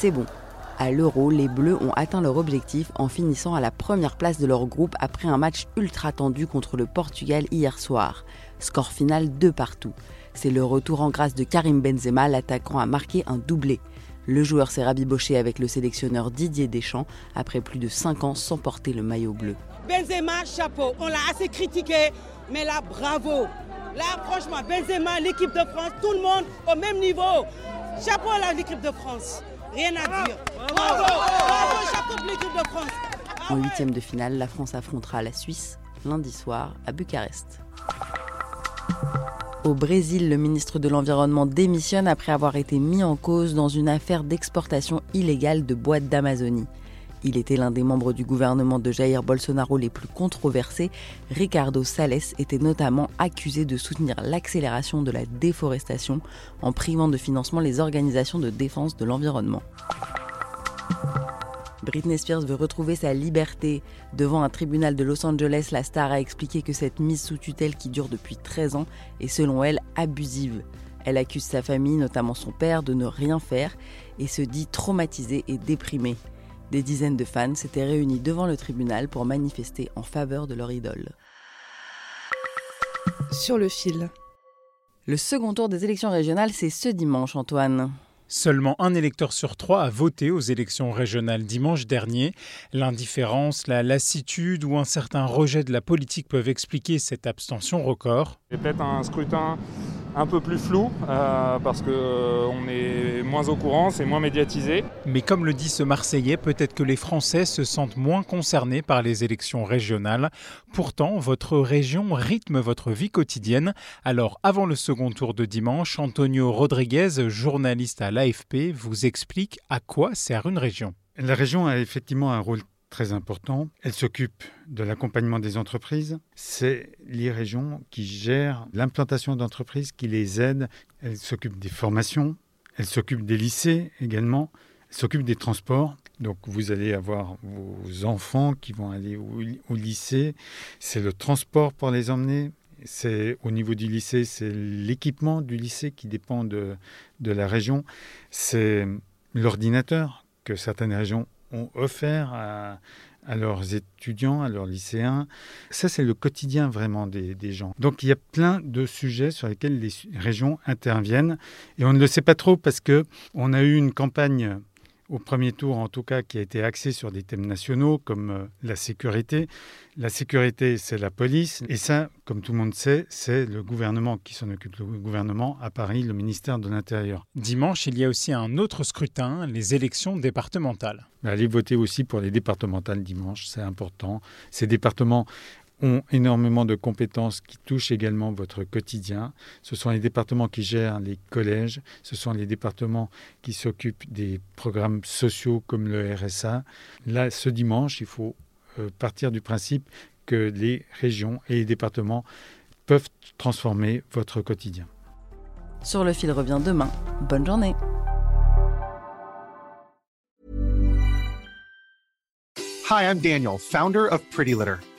C'est bon. À l'Euro, les Bleus ont atteint leur objectif en finissant à la première place de leur groupe après un match ultra tendu contre le Portugal hier soir. Score final 2 partout. C'est le retour en grâce de Karim Benzema, l'attaquant a marqué un doublé. Le joueur s'est rabiboché avec le sélectionneur Didier Deschamps après plus de 5 ans sans porter le maillot bleu. Benzema, chapeau. On l'a assez critiqué, mais là, bravo. Là, franchement, Benzema, l'équipe de France, tout le monde au même niveau. Chapeau à l'équipe de France. Rien à dire. Bravo, bravo, chapeau pour l'équipe de France. En huitième de finale, la France affrontera la Suisse lundi soir à Bucarest. Au Brésil, le ministre de l'Environnement démissionne après avoir été mis en cause dans une affaire d'exportation illégale de boîtes d'Amazonie. Il était l'un des membres du gouvernement de Jair Bolsonaro les plus controversés. Ricardo Salles était notamment accusé de soutenir l'accélération de la déforestation en privant de financement les organisations de défense de l'environnement. Britney Spears veut retrouver sa liberté. Devant un tribunal de Los Angeles, la star a expliqué que cette mise sous tutelle qui dure depuis 13 ans est selon elle abusive. Elle accuse sa famille, notamment son père, de ne rien faire et se dit traumatisée et déprimée. Des dizaines de fans s'étaient réunis devant le tribunal pour manifester en faveur de leur idole. Sur le fil. Le second tour des élections régionales, c'est ce dimanche, Antoine. Seulement un électeur sur trois a voté aux élections régionales dimanche dernier. L'indifférence, la lassitude ou un certain rejet de la politique peuvent expliquer cette abstention record. C'est peut-être un scrutin un peu plus flou euh, parce qu'on euh, est moins au courant, c'est moins médiatisé. Mais comme le dit ce Marseillais, peut-être que les Français se sentent moins concernés par les élections régionales. Pourtant, votre région rythme votre vie quotidienne. Alors, avant le second tour de dimanche, Antonio Rodriguez, journaliste à l'AFP, vous explique à quoi sert une région. La région a effectivement un rôle très important. Elle s'occupe de l'accompagnement des entreprises. C'est les régions qui gèrent l'implantation d'entreprises, qui les aident. Elle s'occupe des formations, elle s'occupe des lycées également, elle s'occupe des transports. Donc vous allez avoir vos enfants qui vont aller au, lycée. C'est le transport pour les emmener. C'est au niveau du lycée, c'est l'équipement du lycée qui dépend de, de la région. C'est l'ordinateur que certaines régions ont offert à, leurs étudiants, à leurs lycéens. Ça, c'est le quotidien vraiment des, des, gens. Donc, il y a plein de sujets sur lesquels les régions interviennent. Et on ne le sait pas trop parce que on a eu une campagne au premier tour, en tout cas, qui a été axé sur des thèmes nationaux comme euh, la sécurité. La sécurité, c'est la police. Et ça, comme tout le monde sait, c'est le gouvernement qui s'en occupe. Le gouvernement à Paris, le ministère de l'Intérieur. Dimanche, il y a aussi un autre scrutin, les élections départementales. Allez voter aussi pour les départementales dimanche, c'est important. Ces départements ont énormément de compétences qui touchent également votre quotidien. Ce sont les départements qui gèrent les collèges, ce sont les départements qui s'occupent des programmes sociaux comme le RSA. Là, ce dimanche, il faut euh, partir du principe que les régions et les départements peuvent transformer votre quotidien. Sur le fil revient demain. Bonne journée. Hi, I'm Daniel, founder of Pretty Litter.